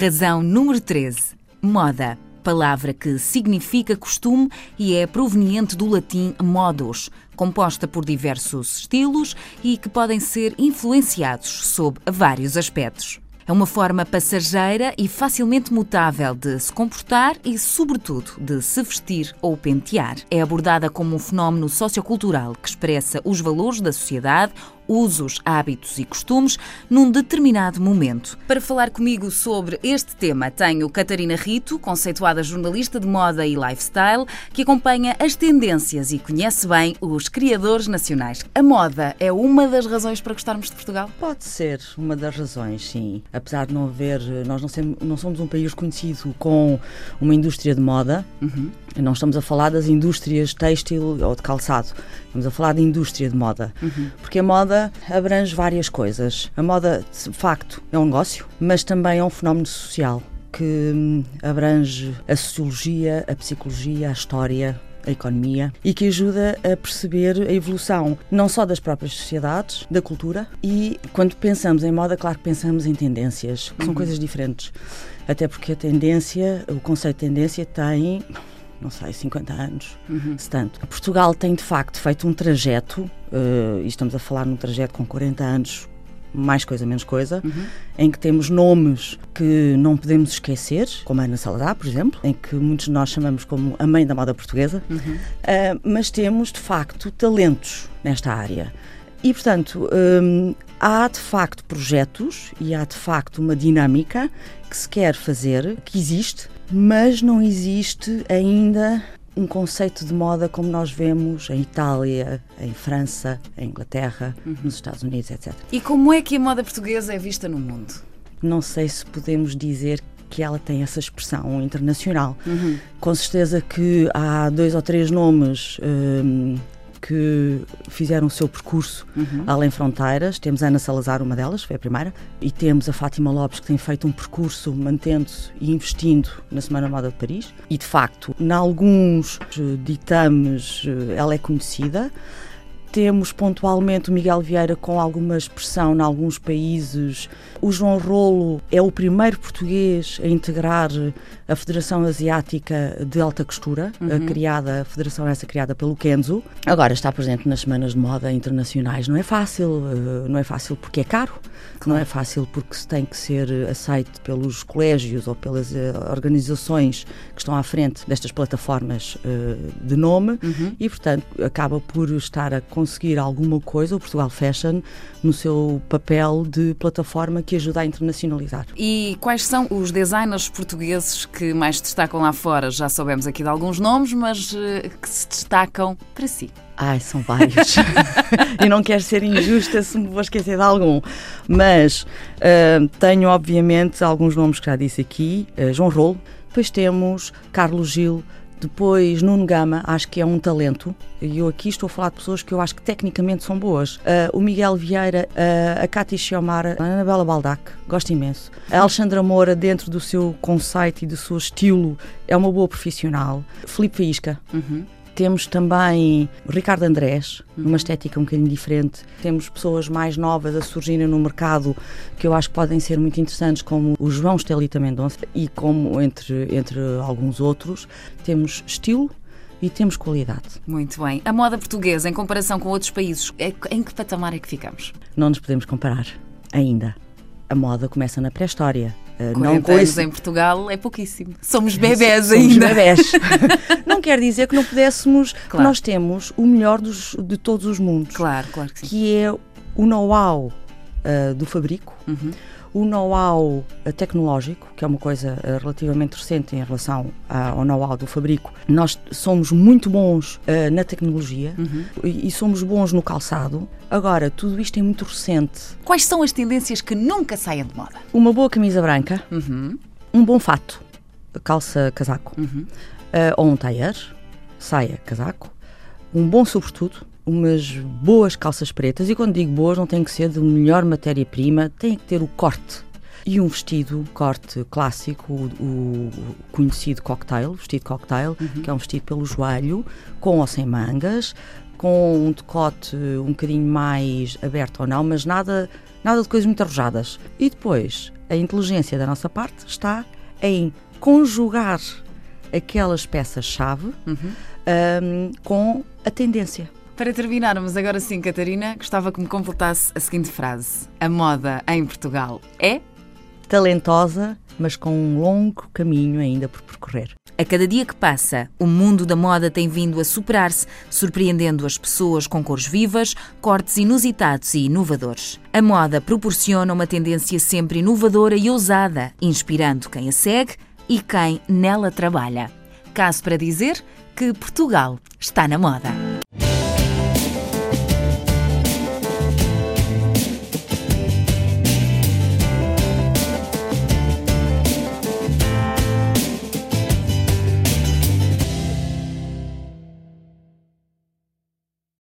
Razão número 13. Moda. Palavra que significa costume e é proveniente do latim modus, composta por diversos estilos e que podem ser influenciados sob vários aspectos. É uma forma passageira e facilmente mutável de se comportar e, sobretudo, de se vestir ou pentear. É abordada como um fenómeno sociocultural que expressa os valores da sociedade usos, hábitos e costumes num determinado momento. Para falar comigo sobre este tema, tenho Catarina Rito, conceituada jornalista de moda e lifestyle, que acompanha as tendências e conhece bem os criadores nacionais. A moda é uma das razões para gostarmos de Portugal? Pode ser uma das razões, sim. Apesar de não haver, nós não, sempre, não somos um país conhecido com uma indústria de moda, uhum. não estamos a falar das indústrias têxtil ou de calçado, estamos a falar de indústria de moda. Uhum. Porque a moda moda abrange várias coisas. A moda, de facto, é um negócio, mas também é um fenómeno social que hum, abrange a sociologia, a psicologia, a história, a economia e que ajuda a perceber a evolução não só das próprias sociedades, da cultura e quando pensamos em moda, claro que pensamos em tendências, que são uhum. coisas diferentes. Até porque a tendência, o conceito de tendência tem não sei, 50 anos, uhum. se tanto. Portugal tem de facto feito um trajeto, uh, e estamos a falar num trajeto com 40 anos, mais coisa, menos coisa, uhum. em que temos nomes que não podemos esquecer, como a Ana Salazar, por exemplo, em que muitos de nós chamamos como a mãe da moda portuguesa, uhum. uh, mas temos de facto talentos nesta área. E, portanto, um, há de facto projetos e há de facto uma dinâmica que se quer fazer, que existe, mas não existe ainda um conceito de moda como nós vemos em Itália, em França, em Inglaterra, uhum. nos Estados Unidos, etc. E como é que a moda portuguesa é vista no mundo? Não sei se podemos dizer que ela tem essa expressão internacional. Uhum. Com certeza que há dois ou três nomes um, que fizeram o seu percurso uhum. além fronteiras. Temos a Ana Salazar, uma delas, foi a primeira, e temos a Fátima Lopes, que tem feito um percurso mantendo-se e investindo na Semana Moda de Paris. E, de facto, em alguns ditames ela é conhecida. Temos pontualmente o Miguel Vieira com alguma expressão em alguns países. O João Rolo é o primeiro português a integrar a Federação Asiática de Alta Costura, uhum. a criada, a federação essa criada pelo Kenzo. Agora está presente nas semanas de moda internacionais. Não é fácil, eh, não é fácil porque é caro, claro. não é fácil porque se tem que ser aceito pelos colégios ou pelas eh, organizações que estão à frente destas plataformas eh, de nome uhum. e, portanto, acaba por estar a conseguir alguma coisa, o Portugal Fashion, no seu papel de plataforma que ajuda a internacionalizar. E quais são os designers portugueses que mais destacam lá fora? Já soubemos aqui de alguns nomes, mas eh, que se destacam para si. Ai, são vários. e não quero ser injusta se me vou esquecer de algum. Mas uh, tenho, obviamente, alguns nomes que já disse aqui. Uh, João Rolo. Depois temos Carlos Gil, depois, Nuno Gama, acho que é um talento, e eu aqui estou a falar de pessoas que eu acho que tecnicamente são boas. Uh, o Miguel Vieira, uh, a Cátia Xiomara, a Anabela Baldac, gosto imenso. A Alexandra Moura, dentro do seu conceito e do seu estilo, é uma boa profissional. Felipe Faísca, uhum. Temos também o Ricardo Andrés, uma estética um bocadinho diferente. Temos pessoas mais novas a surgirem no mercado que eu acho que podem ser muito interessantes, como o João Estelita Mendonça e como entre, entre alguns outros. Temos estilo, e temos qualidade. Muito bem. A moda portuguesa, em comparação com outros países, é, em que patamar é que ficamos? Não nos podemos comparar ainda. A moda começa na pré-história. Uh, não com em Portugal é pouquíssimo. Somos bebés Somos ainda. bebés. não quer dizer que não pudéssemos. Claro. nós temos o melhor dos, de todos os mundos. Claro, claro que sim. Que é o know-how uh, do fabrico. Uhum o know-how eh, tecnológico, que é uma coisa uh, relativamente recente em relação ao know-how do fabrico. Nós somos muito bons uh, na tecnologia uhum. e, e, somos bons no calçado. Agora, tudo isto é muito recente. Quais são as tendências que nunca saem de moda? Uma boa camisa branca, uhum. um bom fato, calça casaco, uhum. uh, ou um tailleur, saia casaco, um bom sobretudo, umas boas calças pretas, e quando digo boas, não tem que ser de melhor matéria-prima, tem que ter o corte. E um vestido, corte clássico, o, o conhecido cocktail, vestido cocktail, uhum. que é um vestido pelo joelho, com ou sem mangas, com um decote um bocadinho mais aberto ou não, mas nada, nada de coisas muito arrojadas. E depois, a inteligência da nossa parte está em conjugar aquelas peças-chave uhum. um, com a tendência. Para terminarmos agora sim, Catarina, gostava que me completasse a seguinte frase: A moda em Portugal é talentosa, mas com um longo caminho ainda por percorrer. A cada dia que passa, o mundo da moda tem vindo a superar-se, surpreendendo as pessoas com cores vivas, cortes inusitados e inovadores. A moda proporciona uma tendência sempre inovadora e ousada, inspirando quem a segue e quem nela trabalha. Caso para dizer que Portugal está na moda.